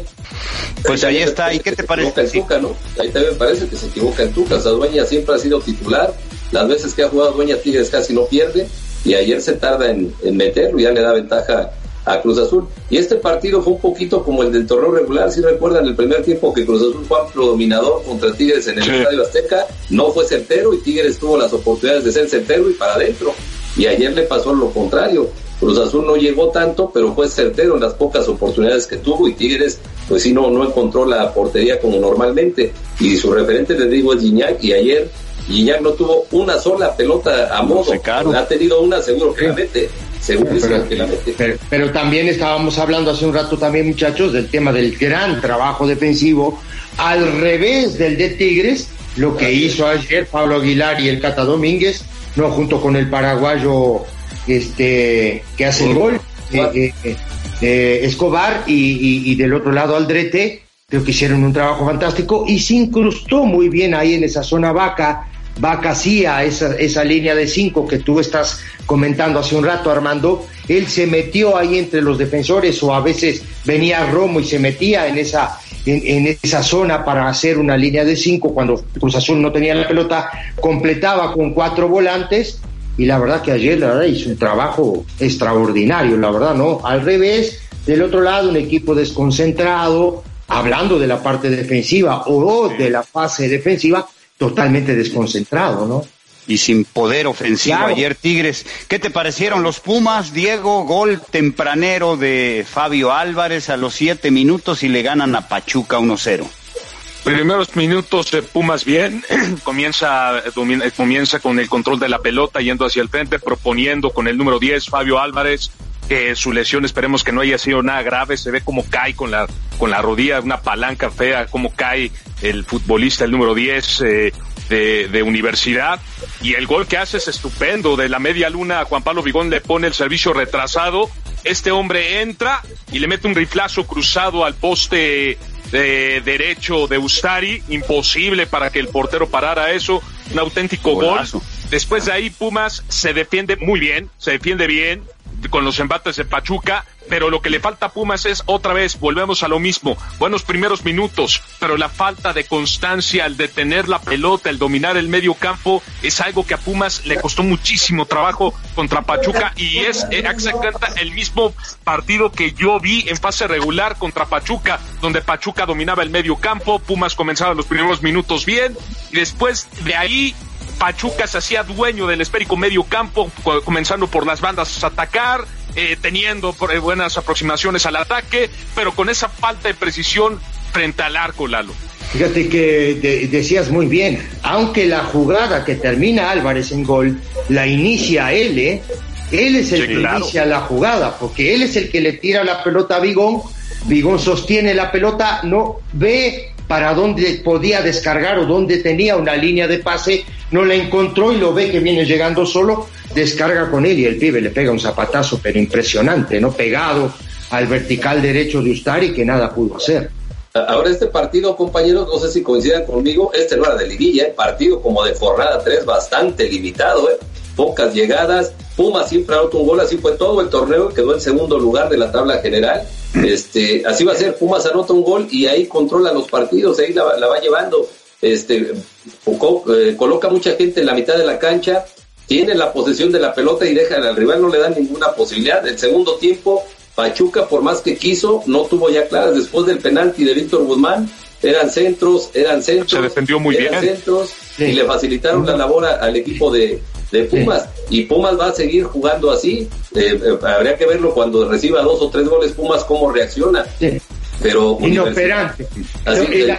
Pues ahí está, ¿y qué te parece? El Tuca, ¿no? Ahí también parece que se equivoca el Tuca, o sea, Dueñas siempre ha sido titular, las veces que ha jugado Dueñas Tigres casi no pierde, y ayer se tarda en, en meterlo, ya le da ventaja a Cruz Azul. Y este partido fue un poquito como el del torneo regular, si recuerdan el primer tiempo que Cruz Azul fue amplio dominador contra Tigres en el Estadio Azteca, no fue certero y Tigres tuvo las oportunidades de ser certero y para adentro. Y ayer le pasó lo contrario. Cruz Azul no llegó tanto, pero fue certero en las pocas oportunidades que tuvo y Tigres, pues sí, no, no encontró la portería como normalmente. Y su referente, le digo, es Gignac y ayer Gignac no tuvo una sola pelota a modo. Ha tenido una seguro que la mete. Seguro pero, también estábamos hablando hace un rato también, muchachos, del tema del gran trabajo defensivo, al revés del de Tigres, lo que hizo ayer Pablo Aguilar y el Cata Domínguez, no junto con el paraguayo este que hace el gol, eh, eh, eh, Escobar y, y, y, del otro lado Aldrete, creo que hicieron un trabajo fantástico y se incrustó muy bien ahí en esa zona vaca, vaca hacía esa, esa línea de cinco que tú estás comentando hace un rato, Armando, él se metió ahí entre los defensores o a veces venía Romo y se metía en esa en, en, esa zona para hacer una línea de cinco cuando Cruz Azul no tenía la pelota, completaba con cuatro volantes y la verdad que ayer la verdad hizo un trabajo extraordinario, la verdad, ¿no? Al revés, del otro lado un equipo desconcentrado, hablando de la parte defensiva o de la fase defensiva, totalmente desconcentrado, ¿no? y sin poder ofensivo claro. ayer Tigres. ¿Qué te parecieron los Pumas, Diego? Gol tempranero de Fabio Álvarez a los siete minutos y le ganan a Pachuca 1-0. Primeros minutos de Pumas bien, comienza, comienza con el control de la pelota yendo hacia el frente, proponiendo con el número 10 Fabio Álvarez que su lesión esperemos que no haya sido nada grave, se ve como cae con la, con la rodilla, una palanca fea, como cae el futbolista, el número 10, eh, de, de, universidad. Y el gol que hace es estupendo. De la media luna Juan Pablo Vigón le pone el servicio retrasado. Este hombre entra y le mete un riflazo cruzado al poste de derecho de Ustari. Imposible para que el portero parara eso. Un auténtico Golazo. gol después de ahí Pumas se defiende muy bien se defiende bien con los embates de Pachuca, pero lo que le falta a Pumas es otra vez, volvemos a lo mismo, buenos primeros minutos, pero la falta de constancia, el detener la pelota, el dominar el medio campo, es algo que a Pumas le costó muchísimo trabajo contra Pachuca y es exactamente el mismo partido que yo vi en fase regular contra Pachuca, donde Pachuca dominaba el medio campo, Pumas comenzaba los primeros minutos bien y después de ahí Pachuca se hacía dueño del esférico medio campo, comenzando por las bandas a atacar, eh, teniendo buenas aproximaciones al ataque, pero con esa falta de precisión frente al arco, Lalo. Fíjate que de, decías muy bien, aunque la jugada que termina Álvarez en gol la inicia él, ¿eh? él es el sí, que claro. inicia la jugada, porque él es el que le tira la pelota a Vigón, Vigón sostiene la pelota, no ve para dónde podía descargar o dónde tenía una línea de pase, no la encontró y lo ve que viene llegando solo, descarga con él y el pibe le pega un zapatazo, pero impresionante, ¿no? Pegado al vertical derecho de Ustari que nada pudo hacer. Ahora este partido, compañeros, no sé si coincidan conmigo, este no era de liguilla, ¿eh? partido como de jornada 3, bastante limitado, ¿eh? pocas llegadas, Puma siempre ha un gol, así fue todo el torneo, quedó en segundo lugar de la tabla general, este, así va a ser, Pumas anota un gol y ahí controla los partidos, ahí la, la va llevando, este, eh, coloca mucha gente en la mitad de la cancha, tiene la posesión de la pelota y deja al rival, no le dan ninguna posibilidad. El segundo tiempo, Pachuca, por más que quiso, no tuvo ya claras después del penalti de Víctor Guzmán. Eran centros, eran centros. Se defendió muy eran bien. centros sí. y le facilitaron la labor a, al equipo de, de Pumas. Sí. Y Pumas va a seguir jugando así. Eh, eh, habría que verlo cuando reciba dos o tres goles Pumas, cómo reacciona. Sí. Pero inoperante. Así, eh,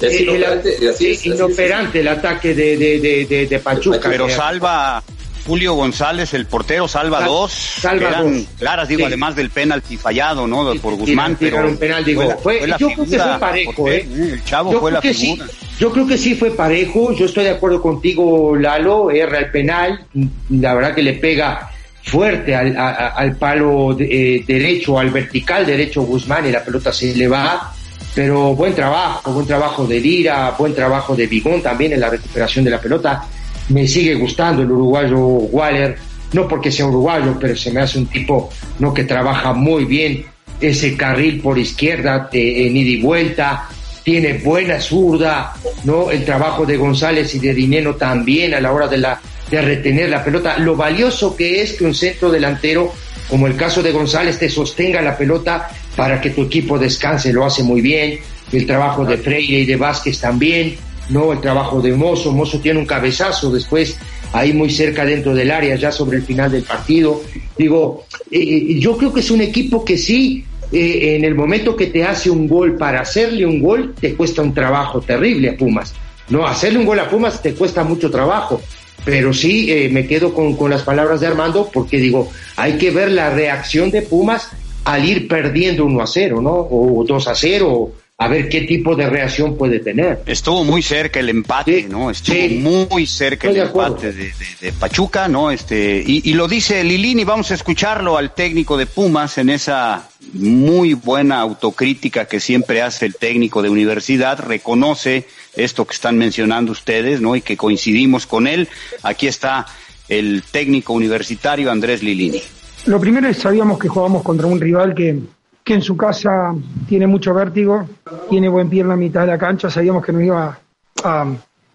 es inoperante, el, así es, inoperante el ataque de, de, de, de, Pachuca. Pero salva, Julio González, el portero, salva Sal- dos, salva eran dos. claras, digo, Sí. además del penalti fallado, ¿no? Por Guzmán, tiraron pero un penal, digo, fue la- fue- fue la yo creo que figura, fue parejo. ¿eh? El chavo Yo fue la que sí, figura. yo creo que sí fue parejo, yo estoy de acuerdo contigo, Lalo, erra el penal, la verdad que le pega fuerte al, a- al palo de- eh, derecho, al vertical derecho Guzmán y la pelota se le va, pero buen trabajo, buen trabajo de Lira, buen trabajo de Bigón también en la recuperación de la pelota, me sigue gustando el uruguayo Waller, no porque sea uruguayo, pero se me hace un tipo no que trabaja muy bien. Ese carril por izquierda eh, en vuelta, tiene buena zurda, ¿no? El trabajo de González y de Dineno también a la hora de la de retener la pelota, lo valioso que es que un centro delantero, como el caso de González, te sostenga la pelota para que tu equipo descanse, lo hace muy bien, el trabajo de Freire y de Vázquez también, ¿no? El trabajo de Mozo, Mozo tiene un cabezazo después ahí muy cerca dentro del área, ya sobre el final del partido. Digo, eh, yo creo que es un equipo que sí, eh, en el momento que te hace un gol, para hacerle un gol, te cuesta un trabajo terrible a Pumas. No, hacerle un gol a Pumas te cuesta mucho trabajo. Pero sí, eh, me quedo con, con las palabras de Armando, porque digo, hay que ver la reacción de Pumas al ir perdiendo 1 a 0, ¿no? O 2 a 0, a ver qué tipo de reacción puede tener. Estuvo muy cerca el empate, Sí, ¿no? Estuvo sí. muy cerca Estoy el de empate de, de- de Pachuca, ¿no? Este, y, y lo dice Lilini, vamos a escucharlo al técnico de Pumas en esa muy buena autocrítica que siempre hace el técnico de universidad, reconoce esto que están mencionando ustedes, ¿no? Y que coincidimos con él. Aquí está el técnico universitario Andrés Lilini. Lo primero es sabíamos que jugábamos contra un rival que, que en su casa tiene mucho vértigo, tiene buen pie en la mitad de la cancha, sabíamos que nos iba a,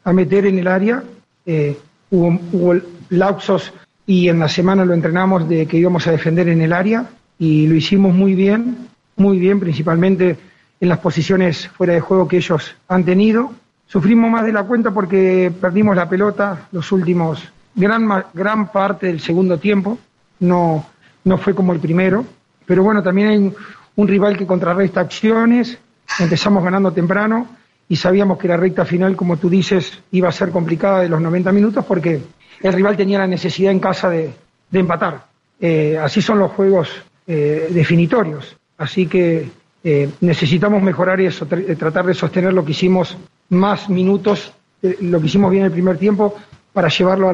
a meter en el área. Eh, hubo, hubo lapsos y en la semana lo entrenamos de que íbamos a defender en el área y lo hicimos muy bien, muy bien, principalmente en las posiciones fuera de juego que ellos han tenido. Sufrimos más de la cuenta porque perdimos la pelota los últimos, gran, gran parte del segundo tiempo, no, no fue como el primero, pero bueno, también hay un, rival que contrarresta acciones, empezamos ganando temprano y sabíamos que la recta final, como tú dices, iba a ser complicada de los 90 minutos porque el rival tenía la necesidad en casa de, empatar. Eh, así son los juegos eh, definitorios, así que eh, necesitamos mejorar eso, tr- tratar de sostener lo que hicimos más minutos, eh, lo que hicimos bien el primer tiempo, para llevarlo a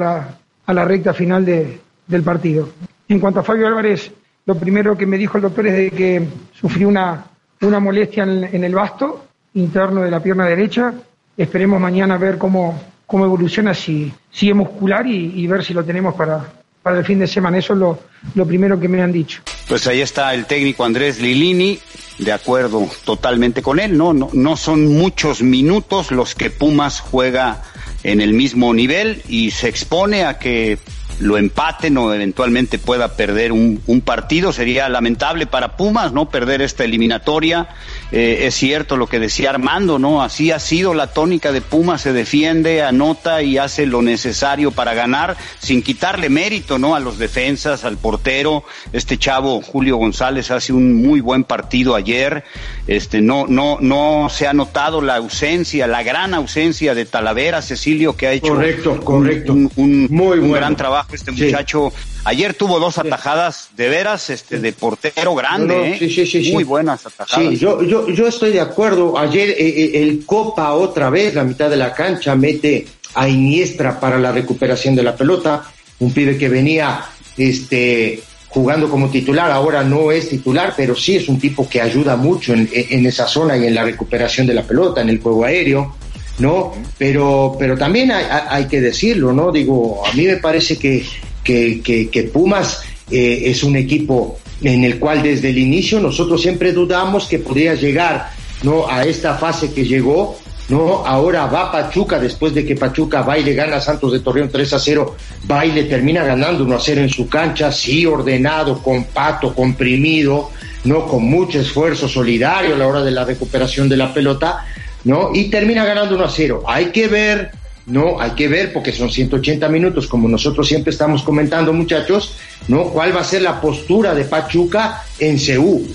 la, recta final de- del partido. En cuanto a Fabio Álvarez, lo primero que me dijo el doctor es de que sufrió una, una molestia en, el basto interno de la pierna derecha. Esperemos mañana ver cómo, cómo evoluciona, si, si es muscular y, y ver si lo tenemos para, para el fin de semana. Eso es lo, lo primero que me han dicho. Pues ahí está el técnico Andrés Lilini, de acuerdo totalmente con él, ¿no? No, no son muchos minutos los que Pumas juega en el mismo nivel y se expone a que lo empaten o eventualmente pueda perder un, un partido. Sería lamentable para Pumas, ¿no? Perder esta eliminatoria. Eh, es cierto lo que decía Armando, ¿no? Así ha sido la tónica de Pumas, se defiende, anota y hace lo necesario para ganar, sin quitarle mérito, ¿no? A los defensas, al portero. Este chavo, Julio González, hace un muy buen partido ayer. Este, no, no, no se ha notado la ausencia, la gran ausencia de Talavera, Cecilio, que ha hecho Correcto, un- correcto. un, un- Muy un bueno. gran trabajo este Sí. muchacho. Ayer tuvo dos atajadas de veras, este, de portero grande, No, no, ¿eh? sí, sí. Muy buenas atajadas. Sí, yo, yo, yo estoy de acuerdo. Ayer eh, eh, el Copa otra vez, la mitad de la cancha, mete a Iniestra para la recuperación de la pelota. Un pibe que venía este, jugando como titular, ahora no es titular, pero sí es un tipo que ayuda mucho en, esa zona y en la recuperación de la pelota, en el juego aéreo. ¿no? Pero, pero también hay, que decirlo, ¿no? Digo, a mí me parece que, que Pumas eh, es un equipo en el cual desde el inicio nosotros siempre dudamos que podría llegar, ¿no? A esta fase que llegó, ¿no? Ahora va Pachuca, después de que Pachuca va gana a Santos de Torreón 3 a 0, va y le termina ganando 1 a 0 en su cancha, sí ordenado, compacto, comprimido, ¿no? Con mucho esfuerzo solidario a la hora de la recuperación de la pelota, ¿no? Y termina ganando 1 a 0. Hay que ver, ¿no? Hay que ver, porque son 180 minutos, como nosotros siempre estamos comentando, muchachos, ¿no? ¿Cuál va a ser la postura de Pachuca en Ceú?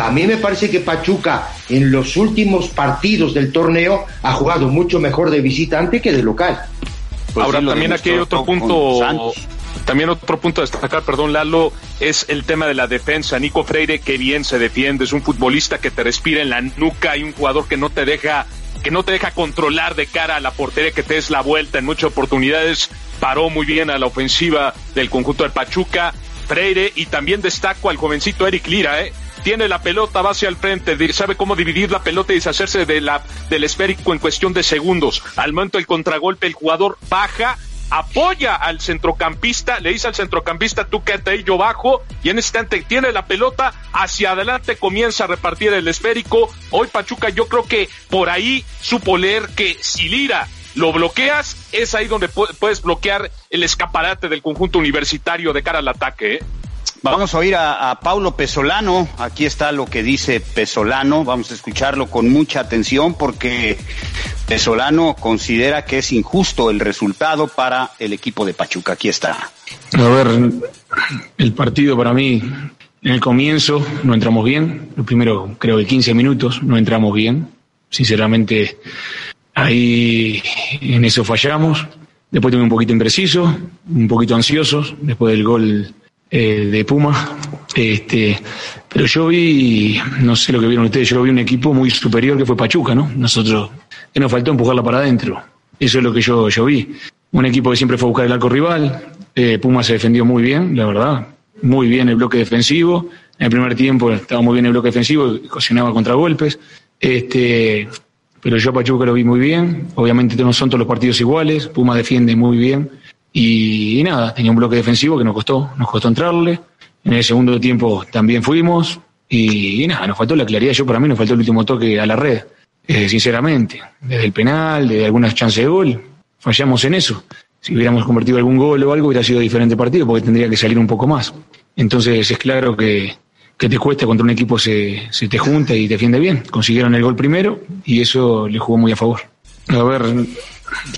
A mí me parece que Pachuca en los últimos partidos del torneo ha jugado mucho mejor de visitante que de local. Pues Ahora sí, también aquí hay otro con punto. También otro punto a destacar, perdón Lalo, es el tema de la defensa. Nico Freire, que bien se defiende, es un futbolista que te respira en la nuca y un jugador que no te deja que no te deja controlar de cara a la portería, que te des la vuelta en muchas oportunidades. Paró muy bien a la ofensiva del conjunto del Pachuca, Freire, y también destaco al jovencito Eric Lira, ¿eh? tiene la pelota, va hacia el frente, sabe cómo dividir la pelota y deshacerse de la, del esférico en cuestión de segundos. Al momento del contragolpe, el jugador baja, apoya al centrocampista, le dice al centrocampista, tú quédate ahí, yo bajo, y en ese instante tiene la pelota, hacia adelante comienza a repartir el esférico. Hoy Pachuca yo creo que por ahí supo leer que si Lira lo bloqueas, es ahí donde puedes bloquear el escaparate del conjunto universitario de cara al ataque. ¿eh? Vamos a oír a, Paulo Pesolano. Aquí está lo que dice Pesolano. Vamos a escucharlo con mucha atención porque Pesolano considera que es injusto el resultado para el equipo de Pachuca. Aquí está. A ver, el partido para mí, en el comienzo no entramos bien. Lo primero, creo que 15 minutos no entramos bien. Sinceramente, ahí en eso fallamos. Después tuve un poquito impreciso, un poquito ansiosos, después del gol eh, de Puma. Este, pero yo vi, no sé lo que vieron ustedes, yo vi un equipo muy superior que fue Pachuca, ¿no? Nosotros, que nos faltó empujarla para adentro. Eso es lo que yo, yo vi. Un equipo que siempre fue a buscar el arco rival. Eh, Puma se defendió muy bien, la verdad. Muy bien el bloque defensivo. En el primer tiempo estaba muy bien el bloque defensivo, cocinaba contragolpes. Este, pero yo a Pachuca lo vi muy bien. Obviamente no son todos los partidos iguales. Puma defiende muy bien. Y, nada, tenía un bloque defensivo que nos costó, nos costó entrarle. En el segundo tiempo también fuimos. Y, nada, nos faltó la claridad. Yo para mí nos faltó el último toque a la red, eh, sinceramente. Desde el penal, de algunas chances de gol. Fallamos en eso. Si hubiéramos convertido algún gol o algo, hubiera sido diferente partido porque tendría que salir un poco más. Entonces es claro que, que te cuesta contra un equipo se, se te junta y defiende bien. Consiguieron el gol primero y eso le jugó muy a favor. A ver,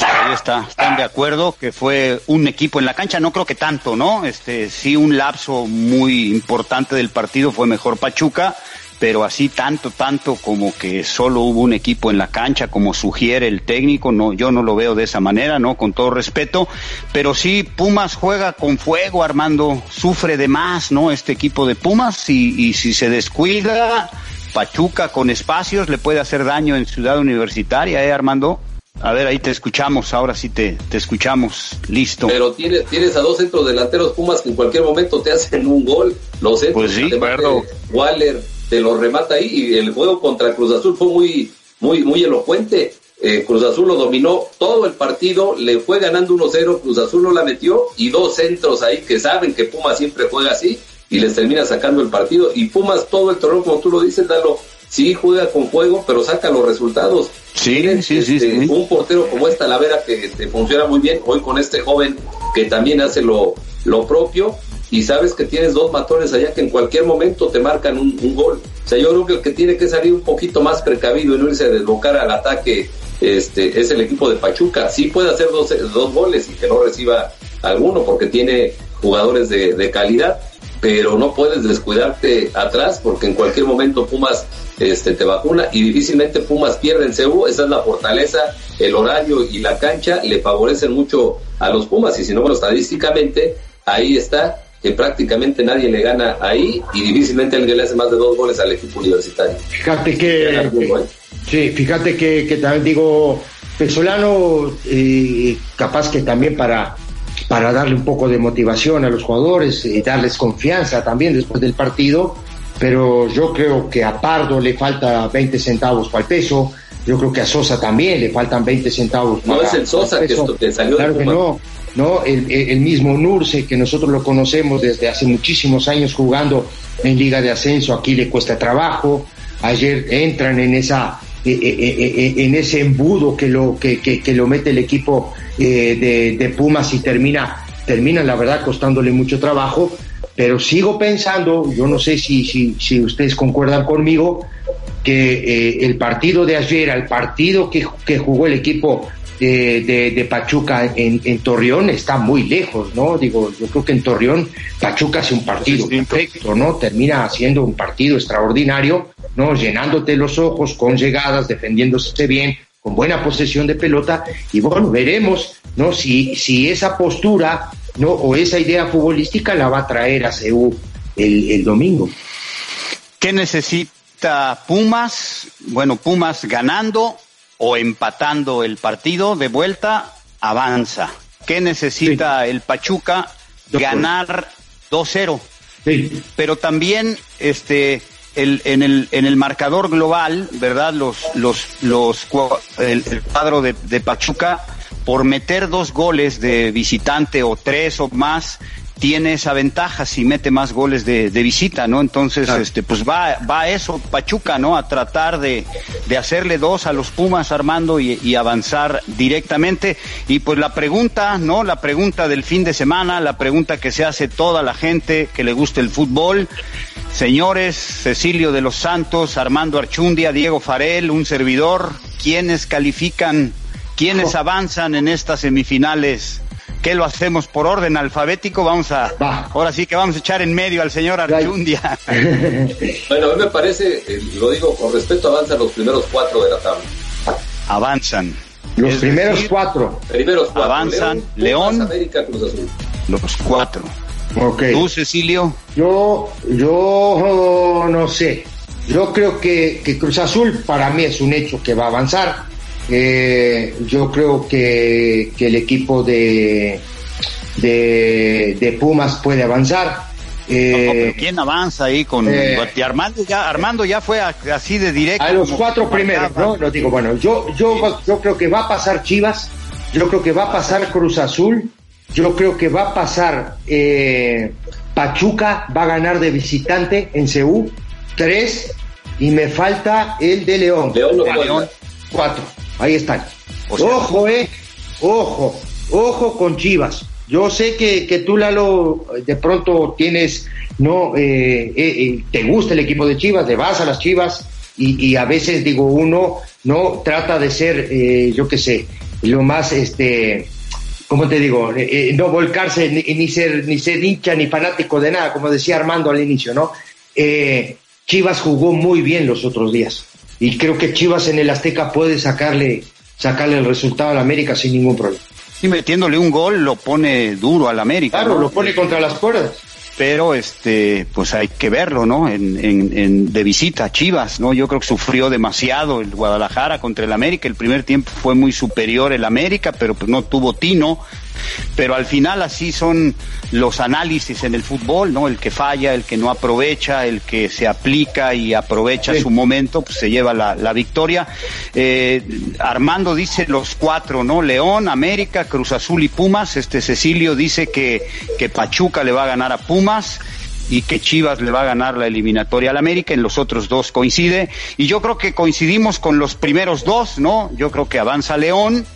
Ahí está, están de acuerdo que fue un equipo en la cancha, no creo que tanto, ¿no? Este, sí un lapso muy importante del partido fue mejor Pachuca, pero así tanto, tanto como que solo hubo un equipo en la cancha, como sugiere el técnico, no, yo no lo veo de esa manera, ¿no? Con todo respeto, pero sí Pumas juega con fuego, Armando, sufre de más, ¿no? Este equipo de Pumas y, y si se descuida, Pachuca con espacios le puede hacer daño en Ciudad Universitaria, ¿eh, Armando? A ver, ahí te escuchamos, ahora sí te, te escuchamos, listo. Pero tienes, tienes a dos centros delanteros Pumas que en cualquier momento te hacen un gol. Los centros, pues sí, Waller te lo remata ahí y el juego contra Cruz Azul fue muy, muy, muy elocuente. Eh, Cruz Azul lo dominó todo el partido, le fue ganando 1-0, Cruz Azul no la metió y dos centros ahí que saben que Pumas siempre juega así y les termina sacando el partido. Y Pumas todo el torneo, como tú lo dices, Dalo, sí juega con juego, pero saca los resultados. Sí, sí, sí, este, Un portero como esta Lavera que te funciona muy bien, hoy con este joven que también hace lo, lo propio, y sabes que tienes dos matones allá que en cualquier momento te marcan un, gol. O sea, yo creo que el que tiene que salir un poquito más precavido y no irse a desbocar al ataque este, es el equipo de Pachuca. Sí puede hacer dos, dos goles y que no reciba alguno porque tiene jugadores de, de calidad, pero no puedes descuidarte atrás porque en cualquier momento Pumas este, te vacuna y difícilmente Pumas pierde en CEU, esa es la fortaleza, el horario y la cancha le favorecen mucho a los Pumas. Y si no, bueno, estadísticamente ahí está que prácticamente nadie le gana ahí y difícilmente alguien le hace más de dos goles al equipo universitario. Fíjate que, sí, fíjate que, que, también digo, Pesolano, eh, capaz que también para, para darle un poco de motivación a los jugadores y darles confianza también después del partido, pero yo creo que a Pardo le falta 20 centavos para el peso, yo creo que a Sosa también le faltan 20 centavos para No es el Sosa que, esto, que salió Claro que no, no, el, el, mismo Nurse, que nosotros lo conocemos desde hace muchísimos años jugando en Liga de Ascenso, aquí le cuesta trabajo, ayer entran en esa eh, eh, eh, en ese embudo que lo que, que, lo mete el equipo de, de Pumas y termina termina la verdad costándole mucho trabajo pero sigo pensando, yo no sé si, si, si ustedes concuerdan conmigo, que eh, el partido de ayer, el partido que, que jugó el equipo de, de, Pachuca en, en, Torreón está muy lejos, ¿no? Digo, yo creo que en Torreón Pachuca hace un partido perfecto, ¿no? Termina haciendo un partido extraordinario, ¿no? Llenándote los ojos con llegadas, defendiéndose bien, con buena posesión de pelota y bueno, veremos, ¿no? Si, si esa postura ¿no? O esa idea futbolística la va a traer a CEU el, el domingo. ¿Qué necesita Pumas? Bueno, Pumas ganando o empatando el partido de vuelta, avanza. ¿Qué necesita el Pachuca? Ganar 2-0. Sí. Pero también este el, en, el, en el marcador global, ¿verdad? Los, los, los, el, el cuadro de, de Pachuca, por meter dos goles de visitante o tres o más, tiene esa ventaja si mete más goles de, de visita, ¿no? Entonces, este, pues va, va a eso Pachuca, ¿no? A tratar de, de hacerle dos a los Pumas Armando y, y avanzar directamente. Y pues la pregunta, ¿no? La pregunta del fin de semana, la pregunta que se hace toda la gente que le gusta el fútbol. Señores, Cecilio de los Santos, Armando Archundia, Diego Farel, un servidor, ¿quiénes califican, quiénes avanzan en estas semifinales? ¿Qué lo hacemos por orden alfabético? Vamos a, ahora sí que vamos a echar en medio al señor Archundia. Bueno, a mí me parece, eh, lo digo con respeto, avanzan los primeros cuatro de la tabla. Avanzan. Los Es primeros decir, cuatro. Primeros cuatro. Avanzan León, León. Pumas, América, Cruz Azul. Los cuatro. Ok. ¿Tú, Cecilio? Yo, yo no sé. Yo creo que, que Cruz Azul para mí es un hecho que va a avanzar. Eh, yo creo que, que el equipo de, de, de Pumas puede avanzar. Eh, No, pero ¿Quién avanza ahí con eh, Armando ya Armando ya fue a- así de directo a los cuatro primeros. ¿no? Lo digo, bueno, yo, yo, yo creo que va a pasar Chivas, yo creo que va a pasar Cruz Azul, yo creo que va a pasar eh, Pachuca, va a ganar de visitante en Ceú, tres, y me falta el de León. León no. Cuatro, ahí están. O sea- ojo, eh, ojo, ojo con Chivas. Yo sé que, que tú, Lalo, de pronto tienes, no, eh, eh, eh, te gusta el equipo de Chivas, te vas a las Chivas y, y a veces, digo, uno no trata de ser, eh, yo qué sé, lo más, este, ¿cómo te digo? Eh, eh, no volcarse ni, ni ser ni ser hincha ni fanático de nada, como decía Armando al inicio, ¿no? Eh, Chivas jugó muy bien los otros días y creo que Chivas en el Azteca puede sacarle sacarle el resultado al América sin ningún problema. y metiéndole un gol lo pone duro al América Claro, ¿no? lo pone contra las cuerdas. pero este pues hay que verlo no en, en, en- de visita Chivas no yo creo que sufrió demasiado el Guadalajara contra el América el primer tiempo fue muy superior el América pero pues no tuvo tino pero al final así son los análisis en el fútbol no el que falla el que no aprovecha el que se aplica y aprovecha su momento pues se lleva la, la victoria. Eh, Armando dice los cuatro no León América Cruz Azul y Pumas. Este Cecilio dice que que Pachuca le va a ganar a Pumas y que Chivas le va a ganar la eliminatoria al América, en los otros dos coincide, y yo creo que coincidimos con los primeros dos, ¿no? Yo creo que avanza León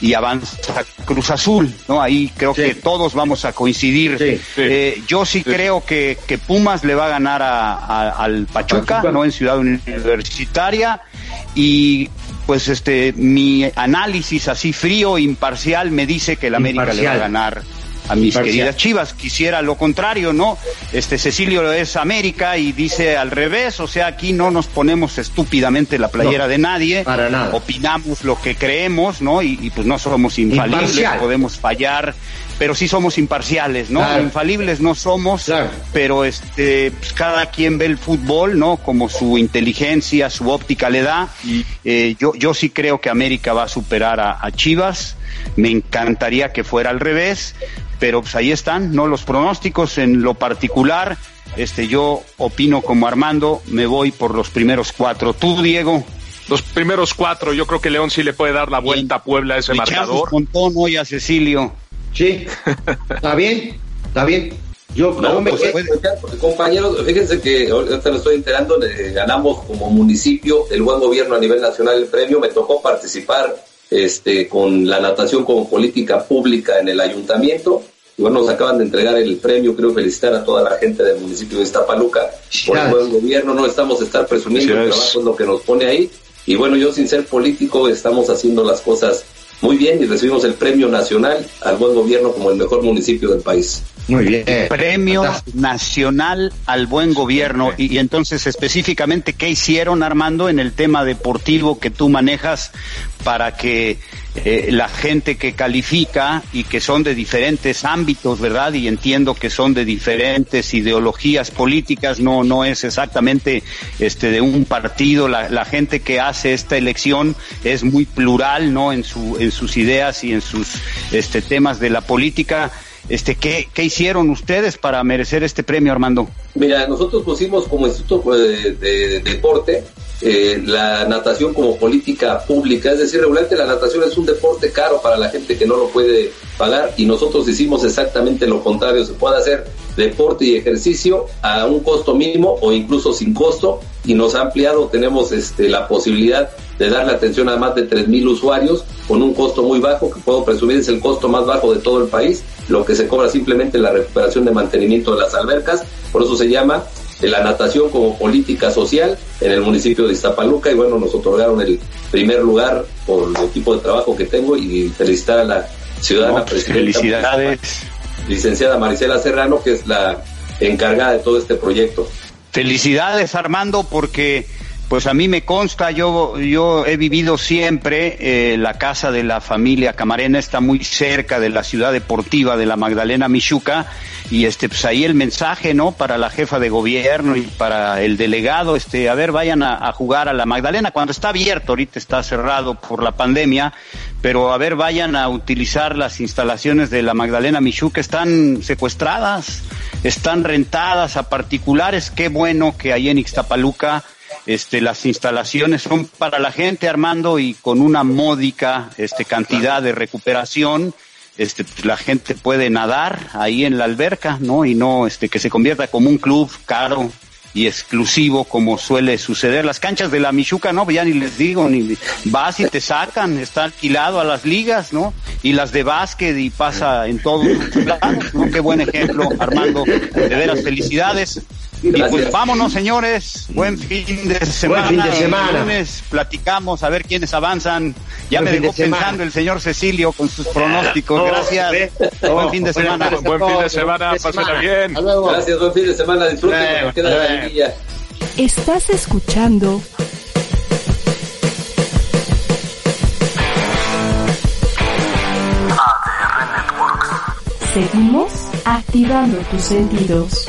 y avanza Cruz Azul, ¿no? Ahí creo que todos vamos a coincidir. Eh, yo sí, creo que, que Pumas le va a ganar a- a- al Pachuca, ¿no? En Ciudad Universitaria, y pues este, mi análisis así frío, imparcial, me dice que el América le va a ganar a mis queridas Chivas. Quisiera lo contrario, ¿no? Este Cecilio es América y dice al revés, o sea, aquí no nos ponemos estúpidamente la playera No, de nadie. para nada. Opinamos lo que creemos, ¿no? Y, y, pues no somos infalibles, Imparcial. podemos fallar, pero sí somos imparciales, ¿no? Claro. Infalibles no somos, pero este pues, cada quien ve el fútbol, ¿no? Como su inteligencia, su óptica le da. Eh, yo, yo sí creo que América va a superar a, a Chivas. Me encantaría que fuera al revés, pero pues ahí están, ¿no? Los pronósticos en lo particular. Este, yo opino como Armando, me voy por los primeros cuatro. ¿Tú, Diego? Los primeros cuatro, yo creo que León sí le puede dar la vuelta a Puebla a ese marcador. montón hoy a Cecilio. Sí, está bien, está bien. Yo No, no me pues, pues, compañeros, fíjense que ahorita me estoy enterando, le ganamos como municipio el buen gobierno a nivel nacional el premio, me tocó participar este con la natación como política pública en el ayuntamiento. Y bueno, nos acaban de entregar el premio, creo felicitar a toda la gente del municipio de Iztapaluca por el buen gobierno, no estamos a estar presumiendo el trabajo es lo que nos pone ahí. Y bueno, yo sin ser político estamos haciendo las cosas muy bien y recibimos el premio nacional al buen gobierno como el mejor municipio del país. Muy bien. Premio Nacional al Buen Gobierno. Y, y, entonces, específicamente, ¿qué hicieron, Armando, en el tema deportivo que tú manejas para que eh, la gente que califica y que son de diferentes ámbitos, ¿verdad? Y entiendo que son de diferentes ideologías políticas, no, no es exactamente este de un partido, la, la gente que hace esta elección es muy plural, ¿no? En su, en sus ideas y en sus este temas de la política. Este, ¿qué, ¿Qué hicieron ustedes para merecer este premio, Armando? Mira, nosotros pusimos como Instituto de, de, de Deporte eh, la natación como política pública, es decir, regularmente la natación es un deporte caro para la gente que no lo puede pagar y nosotros hicimos exactamente lo contrario, se puede hacer deporte y ejercicio a un costo mínimo o incluso sin costo y nos ha ampliado, tenemos este, la posibilidad de darle atención a más de 3.000 usuarios con un costo muy bajo, que puedo presumir es el costo más bajo de todo el país, lo que se cobra simplemente la recuperación de mantenimiento de las albercas, por eso se llama la natación como política social en el municipio de Iztapaluca y bueno, nos otorgaron el primer lugar por el tipo de trabajo que tengo y felicitar a la ciudadana no, presidenta. Felicidades. Licenciada Marisela Serrano, que es la encargada de todo este proyecto. Felicidades Armando porque pues a mí me consta, yo, yo he vivido siempre, eh, la casa de la familia Camarena está muy cerca de la ciudad deportiva de la Magdalena Michuca y este pues ahí el mensaje no para la jefa de gobierno y para el delegado este a ver vayan a, a, jugar a la Magdalena. Cuando está abierto ahorita está cerrado por la pandemia pero a ver vayan a utilizar las instalaciones de la Magdalena Michuca. Están secuestradas están rentadas a particulares. Qué bueno que ahí en Ixtapaluca este, las instalaciones son para la gente, Armando, y con una módica este, cantidad de recuperación, este, la gente puede nadar ahí en la alberca, ¿no? Y no este, que se convierta como un club caro y exclusivo como suele suceder. Las canchas de la Michuca, no, ya ni les digo, ni vas y te sacan, está alquilado a las ligas, ¿no? Y las de básquet y pasa en todos lados, ¿no? Qué buen ejemplo, Armando, de veras felicidades. Y pues vámonos, señores. Buen fin de semana. Buen fin de semana. El lunes platicamos a ver quiénes avanzan. Ya Buen me dejó de pensando el señor Cecilio con sus pronósticos. Oh, Gracias. Oh, buen fin de semana. Buen, buen fin de semana. Pásenla bien. Gracias. Buen fin de semana. Disfruten. Queda. Estás escuchando ADR Networks. Seguimos activando tus sentidos.